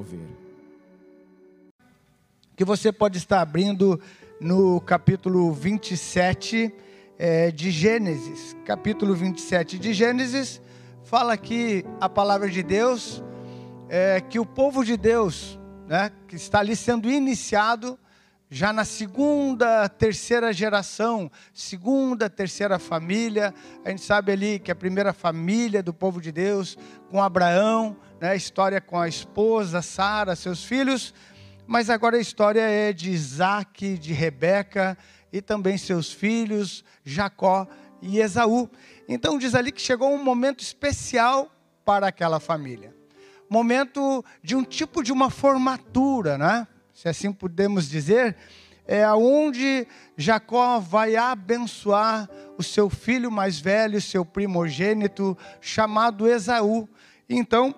Mover. Que você pode estar abrindo no capítulo 27 é, de Gênesis. Capítulo 27 de Gênesis fala aqui a palavra de Deus, é, que o povo de Deus, né, que está ali sendo iniciado, já na segunda, terceira geração, segunda, terceira família, a gente sabe ali que a primeira família do povo de Deus, com Abraão, né, a história com a esposa, Sara, seus filhos, mas agora a história é de Isaac, de Rebeca e também seus filhos, Jacó e Esaú. Então diz ali que chegou um momento especial para aquela família. Momento de um tipo de uma formatura, né? Se assim podemos dizer, é onde Jacó vai abençoar o seu filho mais velho, seu primogênito, chamado Esaú. Então,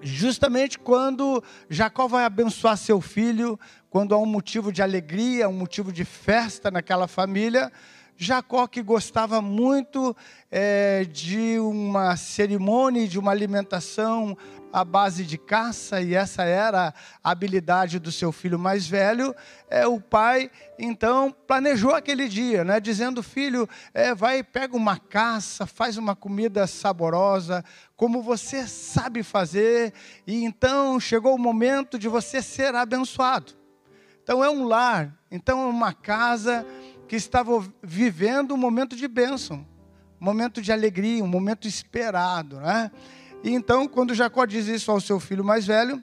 justamente quando Jacó vai abençoar seu filho, quando há um motivo de alegria, um motivo de festa naquela família, Jacó, que gostava muito é, de uma cerimônia, de uma alimentação à base de caça, e essa era a habilidade do seu filho mais velho, é, o pai então planejou aquele dia, né, dizendo: Filho, é, vai, pega uma caça, faz uma comida saborosa, como você sabe fazer, e então chegou o momento de você ser abençoado. Então é um lar, então é uma casa que estava vivendo um momento de bênção, um momento de alegria, um momento esperado, né? E então, quando Jacó diz isso ao seu filho mais velho,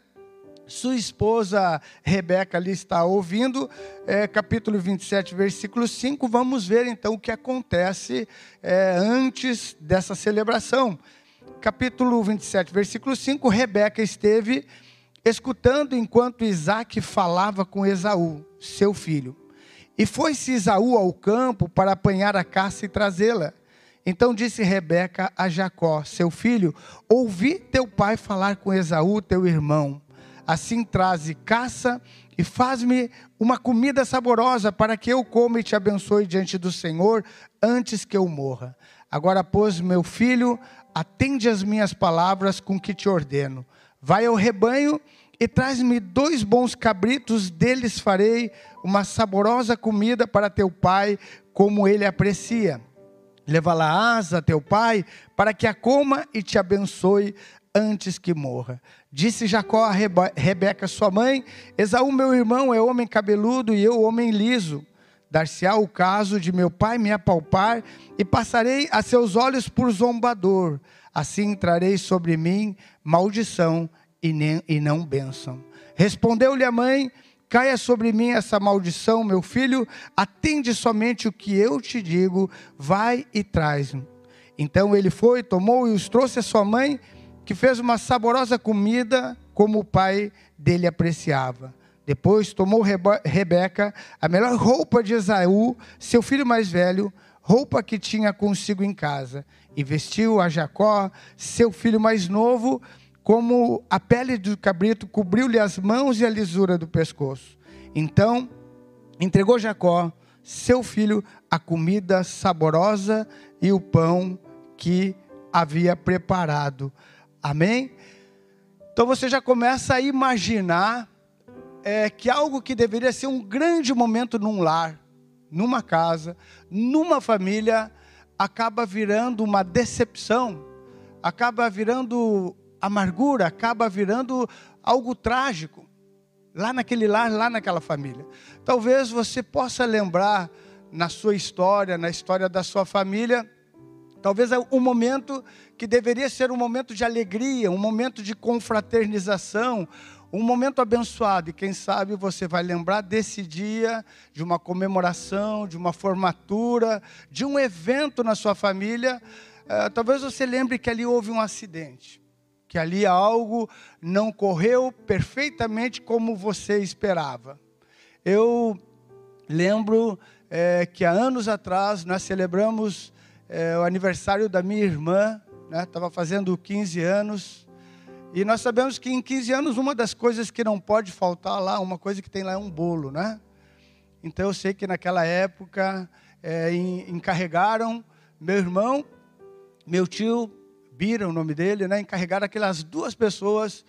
sua esposa Rebeca ali está ouvindo, é, capítulo 27, versículo 5. Vamos ver então o que acontece é, antes dessa celebração. Capítulo 27, versículo 5. Rebeca esteve escutando enquanto Isaac falava com Esaú, seu filho. E foi-se Esaú ao campo para apanhar a caça e trazê-la. Então disse Rebeca a Jacó, seu filho: Ouvi teu pai falar com Esaú, teu irmão. Assim traze caça e faz-me uma comida saborosa para que eu coma e te abençoe diante do Senhor antes que eu morra. Agora, pois, meu filho, atende as minhas palavras com que te ordeno. Vai ao rebanho e traz-me dois bons cabritos, deles farei uma saborosa comida para teu pai, como ele aprecia Leva-la-ás a teu pai, para que a coma e te abençoe antes que morra. Disse Jacó a Rebeca, sua mãe: Esaú, meu irmão, é homem cabeludo e eu, homem liso. Dar-se-á o caso de meu pai me apalpar, e passarei a seus olhos por zombador. Assim trarei sobre mim maldição e, nem, e não bênção. Respondeu-lhe a mãe: Caia sobre mim essa maldição, meu filho, atende somente o que eu te digo, vai e traz-me. Então ele foi, tomou e os trouxe a sua mãe, que fez uma saborosa comida, como o pai dele apreciava. Depois tomou Rebeca a melhor roupa de Esaú, seu filho mais velho, roupa que tinha consigo em casa, e vestiu a Jacó, seu filho mais novo, como a pele do cabrito cobriu-lhe as mãos e a lisura do pescoço. Então, entregou Jacó, seu filho, a comida saborosa e o pão que havia preparado. Amém? Então você já começa a imaginar é, que algo que deveria ser um grande momento num lar, numa casa, numa família, acaba virando uma decepção, acaba virando amargura acaba virando algo trágico lá naquele lar, lá naquela família. Talvez você possa lembrar na sua história, na história da sua família, talvez é um momento que deveria ser um momento de alegria, um momento de confraternização, um momento abençoado. E quem sabe você vai lembrar desse dia, de uma comemoração, de uma formatura, de um evento na sua família. Uh, talvez você lembre que ali houve um acidente que ali algo não correu perfeitamente como você esperava. Eu lembro é, que há anos atrás nós celebramos é, o aniversário da minha irmã, estava né, fazendo 15 anos, e nós sabemos que em 15 anos uma das coisas que não pode faltar lá, uma coisa que tem lá é um bolo, né? Então eu sei que naquela época é, encarregaram meu irmão, meu tio Bira, o nome dele, né, encarregaram aquelas duas pessoas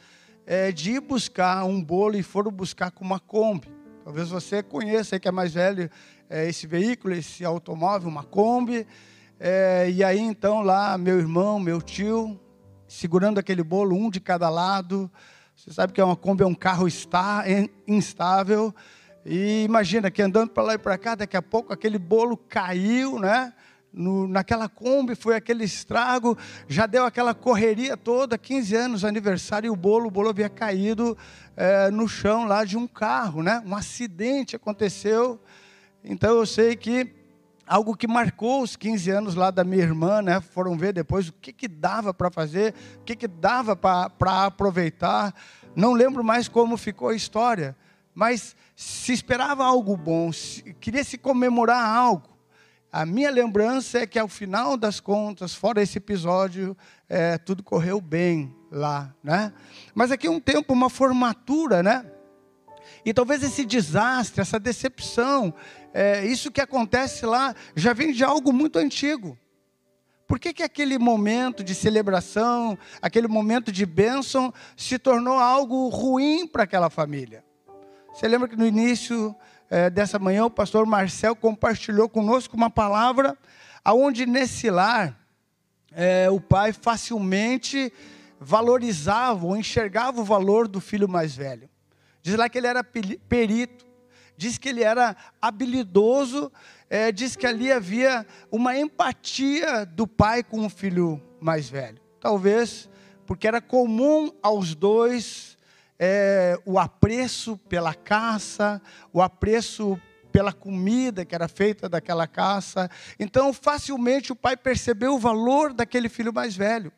é, de ir buscar um bolo e foram buscar com uma Kombi. Talvez você conheça, que é mais velho, é, esse veículo, esse automóvel, uma Kombi. É, e aí então lá, meu irmão, meu tio, segurando aquele bolo, um de cada lado. Você sabe que uma Kombi é um carro está, instável. E imagina que andando para lá e para cá, daqui a pouco aquele bolo caiu, né? No, naquela Kombi, foi aquele estrago, já deu aquela correria toda, 15 anos, aniversário, e o bolo, o bolo havia caído é, no chão lá de um carro, né? Um acidente aconteceu. Então eu sei que algo que marcou os 15 anos lá da minha irmã, né? Foram ver depois o que, que dava para fazer, o que, que dava para aproveitar. Não lembro mais como ficou a história, mas se esperava algo bom, se, queria se comemorar algo. A minha lembrança é que ao final das contas, fora esse episódio, é, tudo correu bem lá, né? Mas aqui um tempo, uma formatura, né? E talvez esse desastre, essa decepção, é, isso que acontece lá, já vem de algo muito antigo. Por que, que aquele momento de celebração, aquele momento de bênção, se tornou algo ruim para aquela família? Você lembra que no início é, dessa manhã, o pastor Marcel compartilhou conosco uma palavra, aonde nesse lar, é, o pai facilmente valorizava ou enxergava o valor do filho mais velho. Diz lá que ele era perito, diz que ele era habilidoso, é, diz que ali havia uma empatia do pai com o filho mais velho. Talvez porque era comum aos dois é, o apreço pela caça, o apreço pela comida que era feita daquela caça. Então, facilmente o pai percebeu o valor daquele filho mais velho.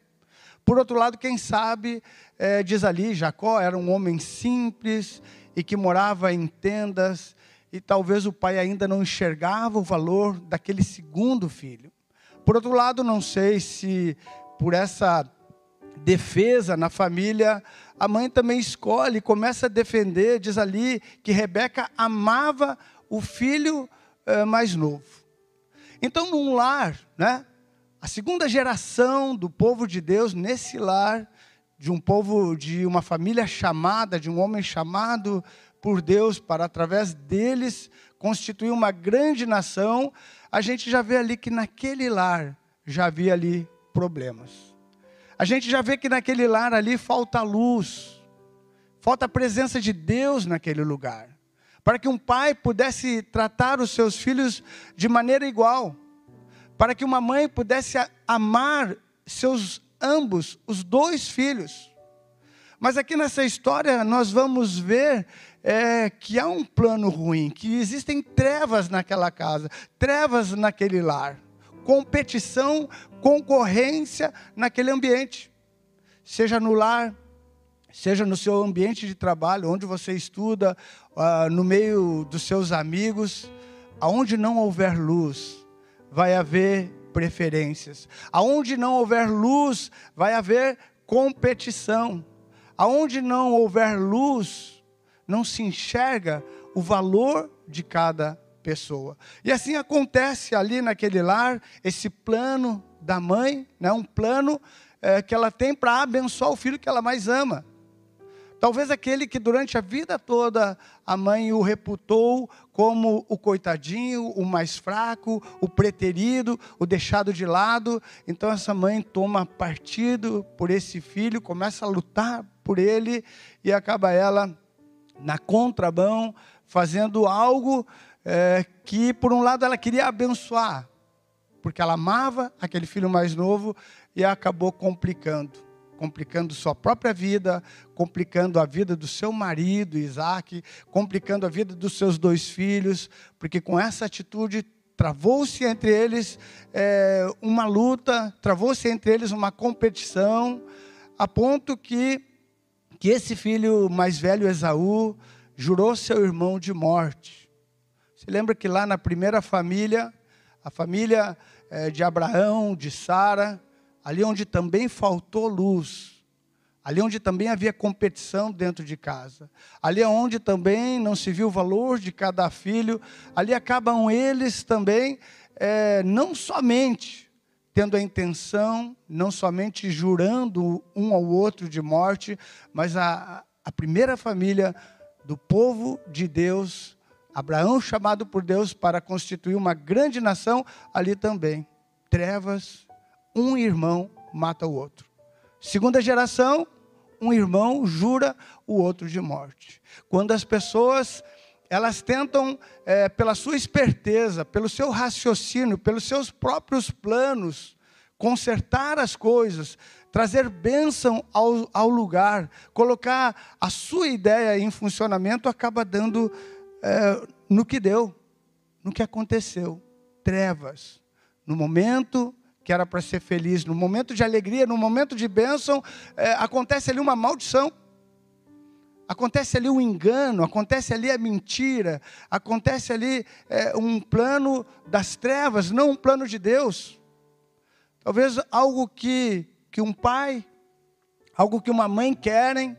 Por outro lado, quem sabe, é, diz ali, Jacó era um homem simples e que morava em tendas, e talvez o pai ainda não enxergava o valor daquele segundo filho. Por outro lado, não sei se por essa defesa na família, a mãe também escolhe, começa a defender, diz ali que Rebeca amava o filho eh, mais novo. Então, num lar, né, a segunda geração do povo de Deus, nesse lar, de um povo, de uma família chamada, de um homem chamado por Deus para, através deles, constituir uma grande nação, a gente já vê ali que naquele lar já havia ali problemas. A gente já vê que naquele lar ali falta luz, falta a presença de Deus naquele lugar, para que um pai pudesse tratar os seus filhos de maneira igual, para que uma mãe pudesse amar seus ambos, os dois filhos. Mas aqui nessa história nós vamos ver é, que há um plano ruim, que existem trevas naquela casa, trevas naquele lar competição, concorrência naquele ambiente. Seja no lar, seja no seu ambiente de trabalho, onde você estuda, uh, no meio dos seus amigos, aonde não houver luz, vai haver preferências. Aonde não houver luz, vai haver competição. Aonde não houver luz, não se enxerga o valor de cada pessoa. E assim acontece ali naquele lar, esse plano da mãe, né, um plano é, que ela tem para abençoar o filho que ela mais ama. Talvez aquele que durante a vida toda a mãe o reputou como o coitadinho, o mais fraco, o preterido, o deixado de lado. Então essa mãe toma partido por esse filho, começa a lutar por ele e acaba ela na contramão fazendo algo é, que, por um lado, ela queria abençoar, porque ela amava aquele filho mais novo e acabou complicando complicando sua própria vida, complicando a vida do seu marido, Isaac, complicando a vida dos seus dois filhos, porque com essa atitude travou-se entre eles é, uma luta, travou-se entre eles uma competição, a ponto que, que esse filho mais velho, Esaú, jurou seu irmão de morte. Lembra que lá na primeira família, a família é, de Abraão, de Sara, ali onde também faltou luz, ali onde também havia competição dentro de casa, ali onde também não se viu o valor de cada filho, ali acabam eles também, é, não somente tendo a intenção, não somente jurando um ao outro de morte, mas a, a primeira família do povo de Deus, Abraão chamado por Deus para constituir uma grande nação, ali também. Trevas, um irmão mata o outro. Segunda geração, um irmão jura o outro de morte. Quando as pessoas elas tentam, é, pela sua esperteza, pelo seu raciocínio, pelos seus próprios planos, consertar as coisas, trazer bênção ao, ao lugar, colocar a sua ideia em funcionamento, acaba dando é, no que deu, no que aconteceu. Trevas. No momento que era para ser feliz, no momento de alegria, no momento de bênção, é, acontece ali uma maldição. Acontece ali um engano, acontece ali a mentira, acontece ali é, um plano das trevas, não um plano de Deus. Talvez algo que, que um pai, algo que uma mãe querem,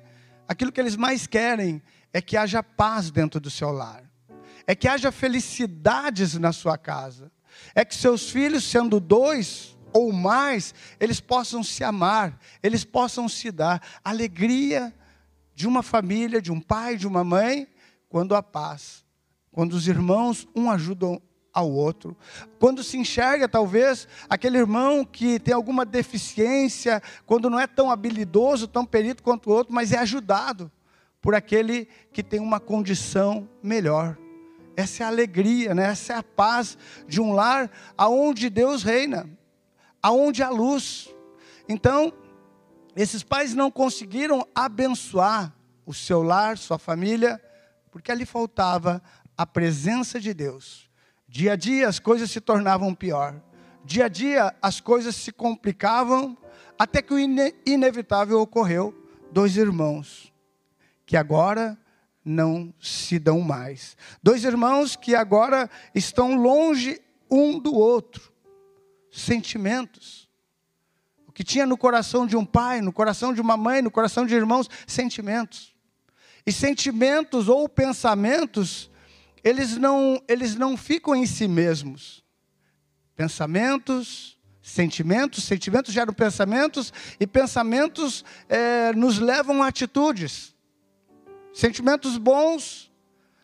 aquilo que eles mais querem é que haja paz dentro do seu lar, é que haja felicidades na sua casa, é que seus filhos, sendo dois, ou mais, eles possam se amar, eles possam se dar. Alegria de uma família, de um pai, de uma mãe, quando há paz, quando os irmãos um ajudam ao outro, quando se enxerga talvez aquele irmão que tem alguma deficiência, quando não é tão habilidoso, tão perito quanto o outro, mas é ajudado por aquele que tem uma condição melhor. Essa é a alegria, né? essa é a paz de um lar aonde Deus reina aonde há luz. Então, esses pais não conseguiram abençoar o seu lar, sua família, porque ali faltava a presença de Deus. Dia a dia as coisas se tornavam pior. Dia a dia as coisas se complicavam, até que o ine inevitável ocorreu. Dois irmãos que agora não se dão mais. Dois irmãos que agora estão longe um do outro sentimentos. O que tinha no coração de um pai, no coração de uma mãe, no coração de irmãos, sentimentos. E sentimentos ou pensamentos, eles não, eles não ficam em si mesmos. Pensamentos, sentimentos, sentimentos geram pensamentos, e pensamentos é, nos levam a atitudes. Sentimentos bons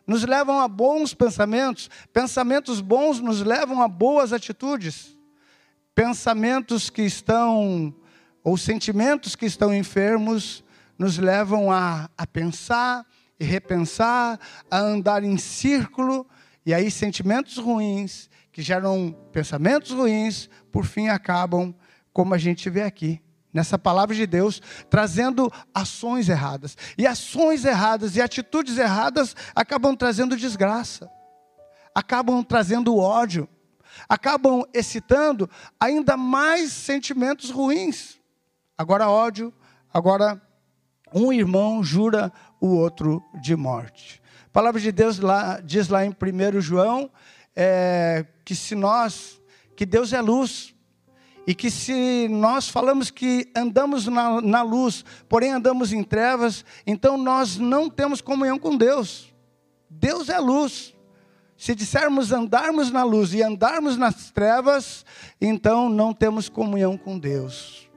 nos levam a bons pensamentos, pensamentos bons nos levam a boas atitudes. Pensamentos que estão, ou sentimentos que estão enfermos, nos levam a, a pensar e repensar, a andar em círculo, e aí sentimentos ruins, que geram pensamentos ruins, por fim acabam como a gente vê aqui, nessa palavra de Deus, trazendo ações erradas. E ações erradas e atitudes erradas acabam trazendo desgraça, acabam trazendo ódio, acabam excitando ainda mais sentimentos ruins. Agora ódio, agora um irmão jura o outro de morte. A palavra de Deus lá, diz lá em 1 João é, que se nós, que Deus é luz, e que se nós falamos que andamos na, na luz, porém andamos em trevas, então nós não temos comunhão com Deus. Deus é luz. Se dissermos andarmos na luz e andarmos nas trevas, então não temos comunhão com Deus.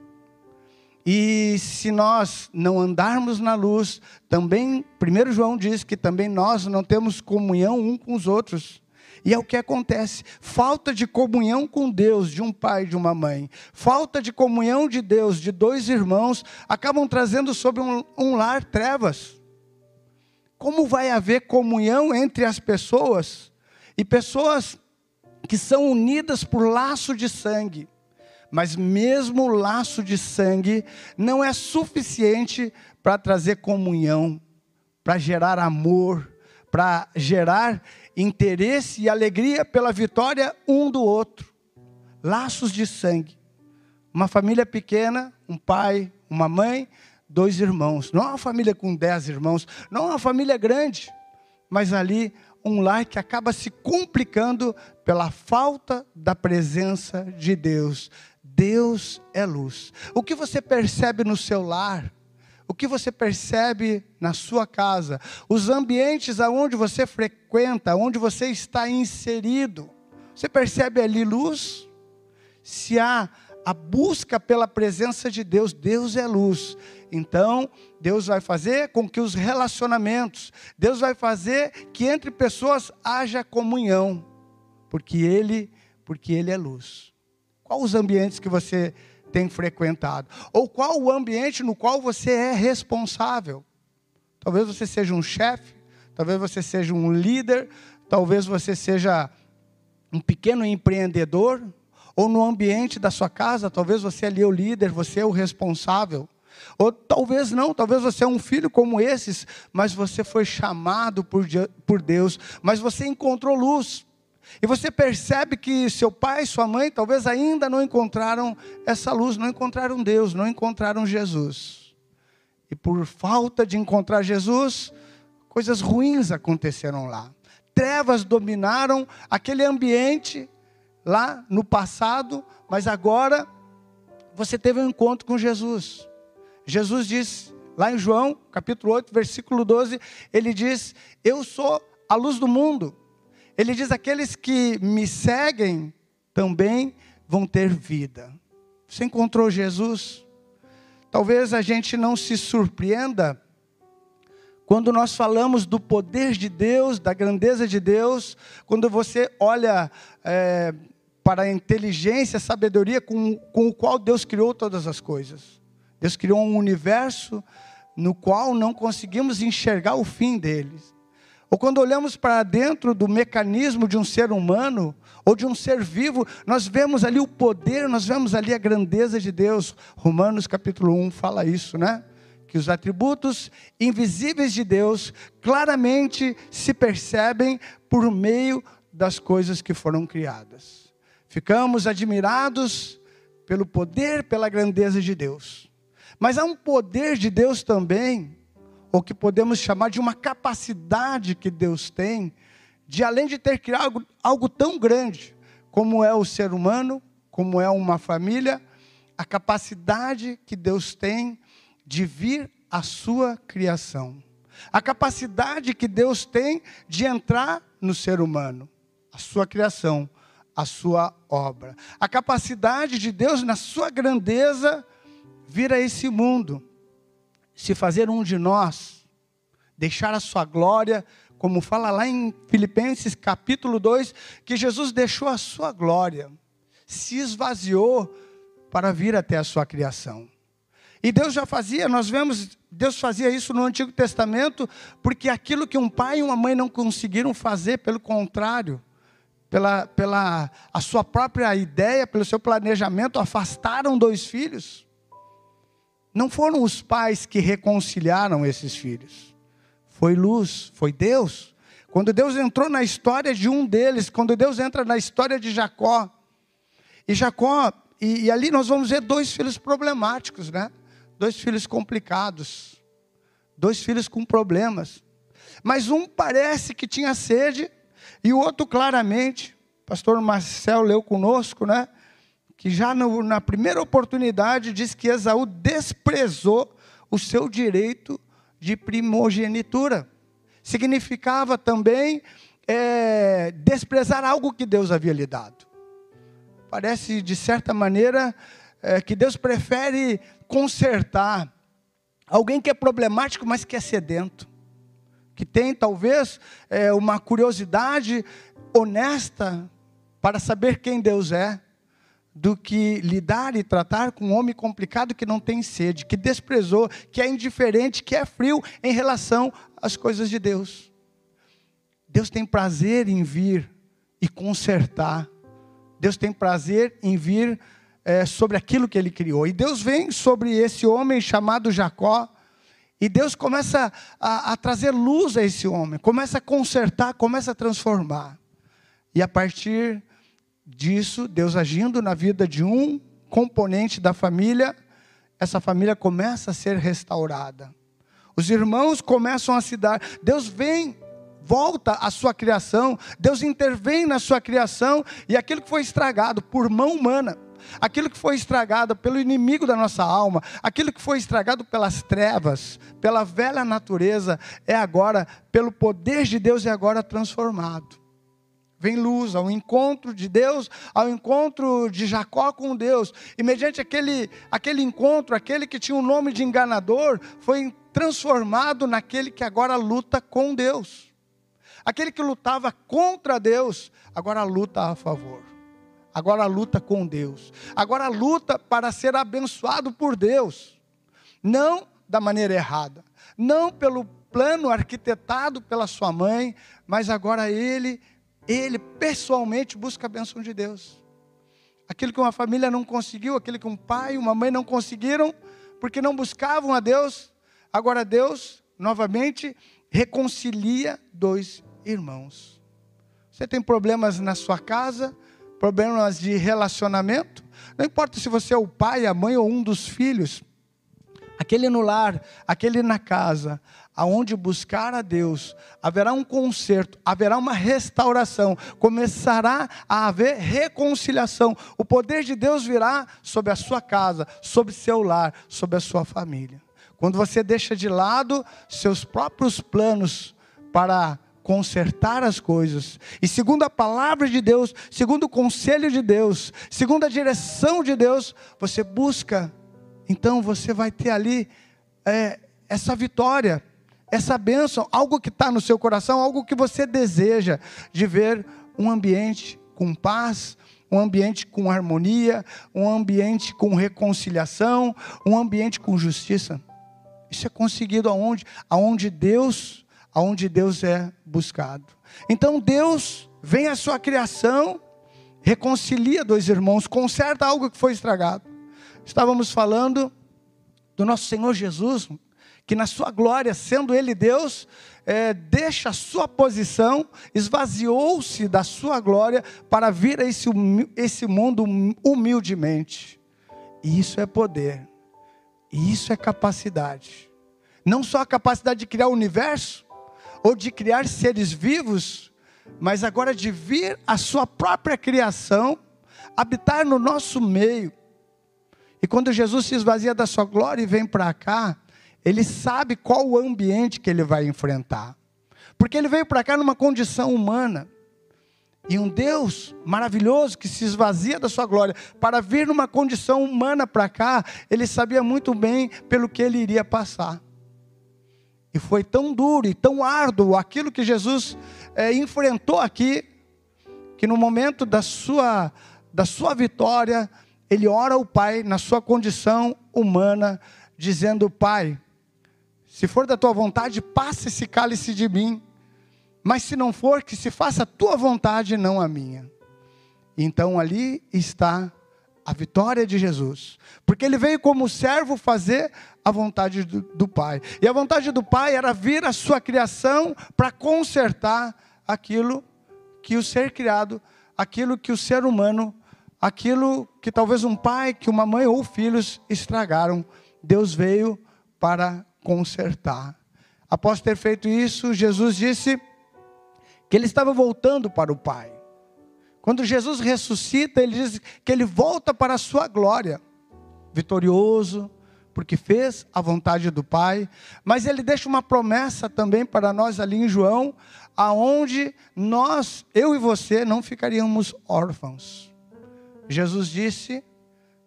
E se nós não andarmos na luz, também, 1 João diz que também nós não temos comunhão um com os outros. E é o que acontece: falta de comunhão com Deus de um pai e de uma mãe, falta de comunhão de Deus de dois irmãos, acabam trazendo sobre um, um lar trevas. Como vai haver comunhão entre as pessoas e pessoas que são unidas por laço de sangue. Mas mesmo o laço de sangue não é suficiente para trazer comunhão, para gerar amor, para gerar interesse e alegria pela vitória um do outro. Laços de sangue. Uma família pequena, um pai, uma mãe, dois irmãos. Não é uma família com dez irmãos, não é uma família grande, mas ali um lar que acaba se complicando pela falta da presença de Deus. Deus é luz. O que você percebe no seu lar? O que você percebe na sua casa? Os ambientes aonde você frequenta, onde você está inserido? Você percebe ali luz? Se há a busca pela presença de Deus. Deus é luz. Então, Deus vai fazer com que os relacionamentos, Deus vai fazer que entre pessoas haja comunhão, porque ele, porque ele é luz. Qual os ambientes que você tem frequentado? Ou qual o ambiente no qual você é responsável? Talvez você seja um chefe, talvez você seja um líder, talvez você seja um pequeno empreendedor, ou no ambiente da sua casa, talvez você ali é o líder, você é o responsável. Ou talvez não, talvez você é um filho como esses, mas você foi chamado por, por Deus, mas você encontrou luz. E você percebe que seu pai, sua mãe, talvez ainda não encontraram essa luz, não encontraram Deus, não encontraram Jesus. E por falta de encontrar Jesus, coisas ruins aconteceram lá. Trevas dominaram aquele ambiente lá no passado, mas agora você teve um encontro com Jesus. Jesus diz, lá em João, capítulo 8, versículo 12, ele diz: Eu sou a luz do mundo. Ele diz: Aqueles que me seguem também vão ter vida. Você encontrou Jesus? Talvez a gente não se surpreenda quando nós falamos do poder de Deus, da grandeza de Deus, quando você olha é, para a inteligência, a sabedoria com, com o qual Deus criou todas as coisas. Deus criou um universo no qual não conseguimos enxergar o fim deles. Ou quando olhamos para dentro do mecanismo de um ser humano, ou de um ser vivo, nós vemos ali o poder, nós vemos ali a grandeza de Deus. Romanos capítulo 1 fala isso, né? Que os atributos invisíveis de Deus claramente se percebem por meio das coisas que foram criadas. Ficamos admirados pelo poder, pela grandeza de Deus. Mas há um poder de Deus também, ou que podemos chamar de uma capacidade que Deus tem, de além de ter criado algo, algo tão grande, como é o ser humano, como é uma família, a capacidade que Deus tem de vir à sua criação. A capacidade que Deus tem de entrar no ser humano, a sua criação a sua obra. A capacidade de Deus, na sua grandeza, vir a esse mundo, se fazer um de nós, deixar a sua glória, como fala lá em Filipenses capítulo 2, que Jesus deixou a sua glória, se esvaziou para vir até a sua criação. E Deus já fazia, nós vemos, Deus fazia isso no Antigo Testamento, porque aquilo que um pai e uma mãe não conseguiram fazer, pelo contrário, pela, pela a sua própria ideia, pelo seu planejamento, afastaram dois filhos. Não foram os pais que reconciliaram esses filhos. Foi luz, foi Deus. Quando Deus entrou na história de um deles, quando Deus entra na história de Jacó, e Jacó, e, e ali nós vamos ver dois filhos problemáticos, né? Dois filhos complicados, dois filhos com problemas. Mas um parece que tinha sede, e o outro, claramente, o pastor Marcel leu conosco, né? Que já no, na primeira oportunidade diz que Esaú desprezou o seu direito de primogenitura. Significava também é, desprezar algo que Deus havia lhe dado. Parece, de certa maneira, é, que Deus prefere consertar alguém que é problemático, mas que é sedento que tem talvez é, uma curiosidade honesta para saber quem Deus é, do que lidar e tratar com um homem complicado que não tem sede, que desprezou, que é indiferente, que é frio em relação às coisas de Deus. Deus tem prazer em vir e consertar. Deus tem prazer em vir é, sobre aquilo que Ele criou. E Deus vem sobre esse homem chamado Jacó e Deus começa a, a, trazer luz a esse homem, começa a consertar, começa a transformar. E a partir disso, Deus agindo na vida de um componente da família, essa família começa a ser restaurada. Os irmãos começam a se dar. Deus vem, volta à sua criação, Deus intervém na sua criação, e aquilo que foi estragado por mão humana aquilo que foi estragado pelo inimigo da nossa alma, aquilo que foi estragado pelas trevas, pela velha natureza, é agora, pelo poder de Deus, é agora transformado. Vem luz, ao encontro de Deus, ao encontro de Jacó com Deus. E mediante aquele, aquele encontro, aquele que tinha o nome de enganador, foi transformado naquele que agora luta com Deus. Aquele que lutava contra Deus, agora luta a favor. Agora luta com Deus. Agora luta para ser abençoado por Deus. Não da maneira errada. Não pelo plano arquitetado pela sua mãe, mas agora ele ele pessoalmente busca a bênção de Deus. Aquilo que uma família não conseguiu, aquilo que um pai e uma mãe não conseguiram, porque não buscavam a Deus, agora Deus, novamente, reconcilia dois irmãos. Você tem problemas na sua casa, problemas de relacionamento, não importa se você é o pai, a mãe ou um dos filhos, aquele no lar, aquele na casa, aonde buscar a Deus, haverá um conserto, haverá uma restauração, começará a haver reconciliação. O poder de Deus virá sobre a sua casa, sobre seu lar, sobre a sua família. Quando você deixa de lado seus próprios planos para consertar as coisas. E segundo a palavra de Deus, segundo o conselho de Deus, segundo a direção de Deus, você busca, então você vai ter ali é, essa vitória essa bênção, algo que está no seu coração, algo que você deseja, de ver um ambiente com paz, um ambiente com harmonia, um ambiente com reconciliação, um ambiente com justiça. Isso é conseguido aonde? Aonde Deus, aonde Deus é buscado. Então Deus vem à sua criação, reconcilia dois irmãos, conserta algo que foi estragado. Estávamos falando do nosso Senhor Jesus, que na sua glória, sendo Ele Deus, é, deixa a sua posição, esvaziou-se da sua glória para vir a esse, esse mundo humildemente. E isso é poder, e isso é capacidade. Não só a capacidade de criar o universo, ou de criar seres vivos, mas agora de vir a sua própria criação, habitar no nosso meio. E quando Jesus se esvazia da sua glória e vem para cá, ele sabe qual o ambiente que ele vai enfrentar. Porque ele veio para cá numa condição humana. E um Deus maravilhoso que se esvazia da sua glória para vir numa condição humana para cá, ele sabia muito bem pelo que ele iria passar. E foi tão duro e tão árduo aquilo que Jesus é, enfrentou aqui, que no momento da sua, da sua vitória, ele ora ao Pai na sua condição humana, dizendo: Pai, se for da tua vontade, passa esse cálice de mim. Mas se não for, que se faça a tua vontade, não a minha. Então ali está a vitória de Jesus. Porque ele veio como servo fazer a vontade do, do, Pai. E a vontade do Pai era vir à sua criação para consertar aquilo que o ser criado, aquilo que o ser humano, aquilo que talvez um pai, que uma mãe ou filhos estragaram. Deus veio para consertar. Após ter feito isso, Jesus disse que ele estava voltando para o Pai. Quando Jesus ressuscita, ele diz que ele volta para a sua glória, vitorioso, porque fez a vontade do Pai, mas ele deixa uma promessa também para nós ali em João, aonde nós, eu e você, não ficaríamos órfãos. Jesus disse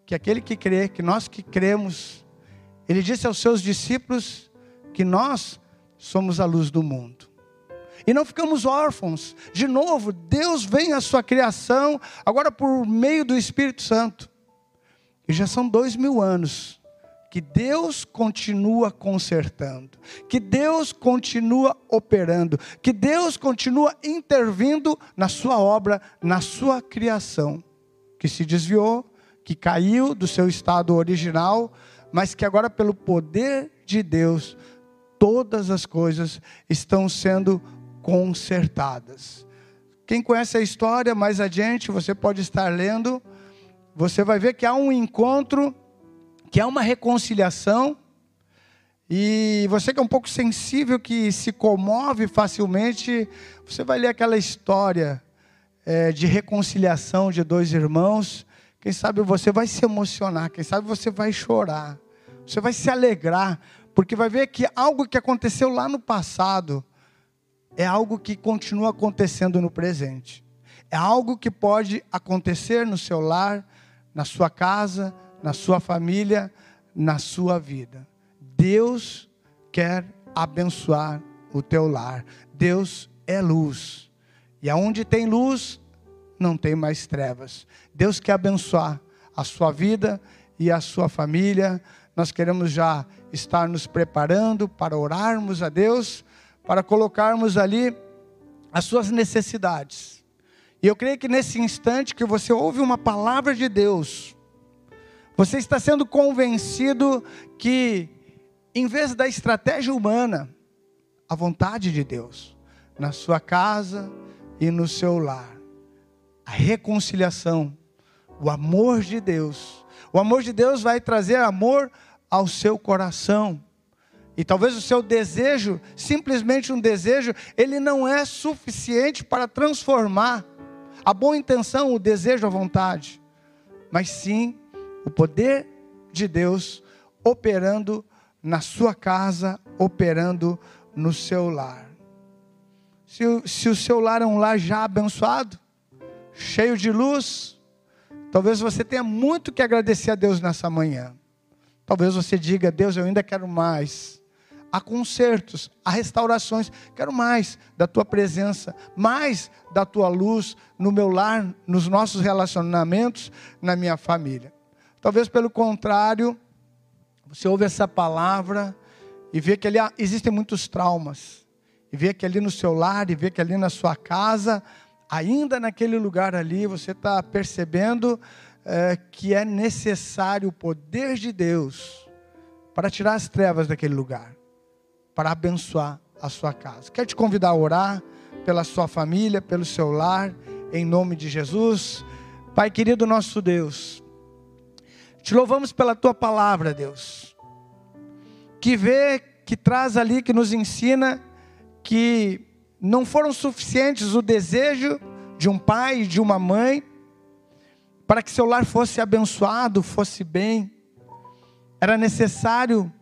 que aquele que crê, que nós que cremos ele disse aos seus discípulos que nós somos a luz do mundo. E não ficamos órfãos. De novo, Deus vem à sua criação, agora por meio do Espírito Santo. E já são dois mil anos que Deus continua consertando, que Deus continua operando, que Deus continua intervindo na sua obra, na sua criação, que se desviou, que caiu do seu estado original, mas que agora, pelo poder de Deus, todas as coisas estão sendo consertadas. Quem conhece a história mais adiante, você pode estar lendo, você vai ver que há um encontro, que há uma reconciliação, e você que é um pouco sensível, que se comove facilmente, você vai ler aquela história é, de reconciliação de dois irmãos. Quem sabe você vai se emocionar, quem sabe você vai chorar. Você vai se alegrar, porque vai ver que algo que aconteceu lá no passado é algo que continua acontecendo no presente. É algo que pode acontecer no seu lar, na sua casa, na sua família, na sua vida. Deus quer abençoar o teu lar. Deus é luz. E aonde tem luz, não tem mais trevas. Deus quer abençoar a sua vida e a sua família. Nós queremos já estar nos preparando para orarmos a Deus, para colocarmos ali as suas necessidades. E eu creio que nesse instante que você ouve uma palavra de Deus, você está sendo convencido que, em vez da estratégia humana, a vontade de Deus, na sua casa e no seu lar, a reconciliação, o amor de Deus. O amor de Deus vai trazer amor ao seu coração. E talvez o seu desejo, simplesmente um desejo, ele não é suficiente para transformar a boa intenção, o desejo, a vontade, mas sim o poder de Deus operando na sua casa, operando no seu lar. Se, se o seu lar é um lar já abençoado, cheio de luz, talvez você tenha muito que agradecer a Deus nessa manhã. Talvez você diga, Deus, eu ainda quero mais. Há consertos, há restaurações. Quero mais da tua presença, mais da tua luz no meu lar, nos nossos relacionamentos, na minha família. Talvez pelo contrário, você ouve essa palavra e vê que ali existem muitos traumas. E vê que ali no seu lar, e vê que ali na sua casa, ainda naquele lugar ali, você está percebendo é, que é necessário o poder de Deus para tirar as trevas daquele lugar, para abençoar a sua casa. Quero te convidar a orar pela sua família, pelo seu lar, em nome de Jesus. Pai querido nosso Deus, te louvamos pela tua palavra, Deus. Que vê, que traz ali, que nos ensina que não foram suficientes o desejo de um pai e de uma mãe para que seu lar fosse abençoado, fosse bem. Era necessário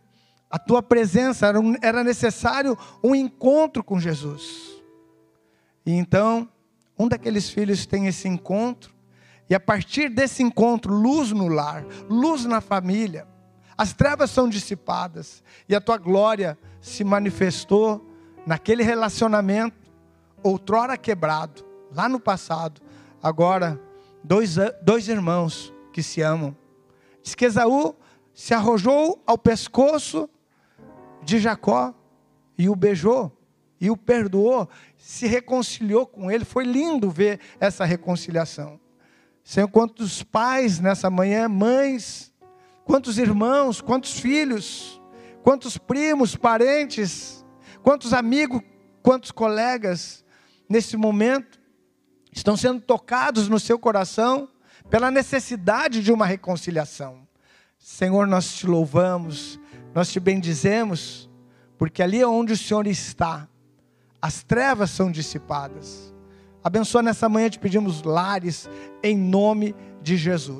a tua presença, era, um, era necessário um encontro com Jesus. E então, um daqueles filhos tem esse encontro e a partir desse encontro, luz no lar, luz na família, as trevas são dissipadas e a tua glória se manifestou naquele relacionamento, outrora quebrado, lá no passado. Agora, dois, dois irmãos que se amam. Diz que Esaú se arrojou ao pescoço de Jacó e o beijou e o perdoou, se reconciliou com ele. Foi lindo ver essa reconciliação. Senhor, quantos pais nessa manhã, mães, quantos irmãos, quantos filhos, quantos primos, parentes, quantos amigos, quantos colegas, nesse momento, estão sendo tocados no seu coração pela necessidade de uma reconciliação. Senhor, nós te louvamos, nós te bendizemos, porque ali é onde o Senhor está, as trevas são dissipadas Abençoa nessa manhã, te pedimos lares, em nome de Jesus.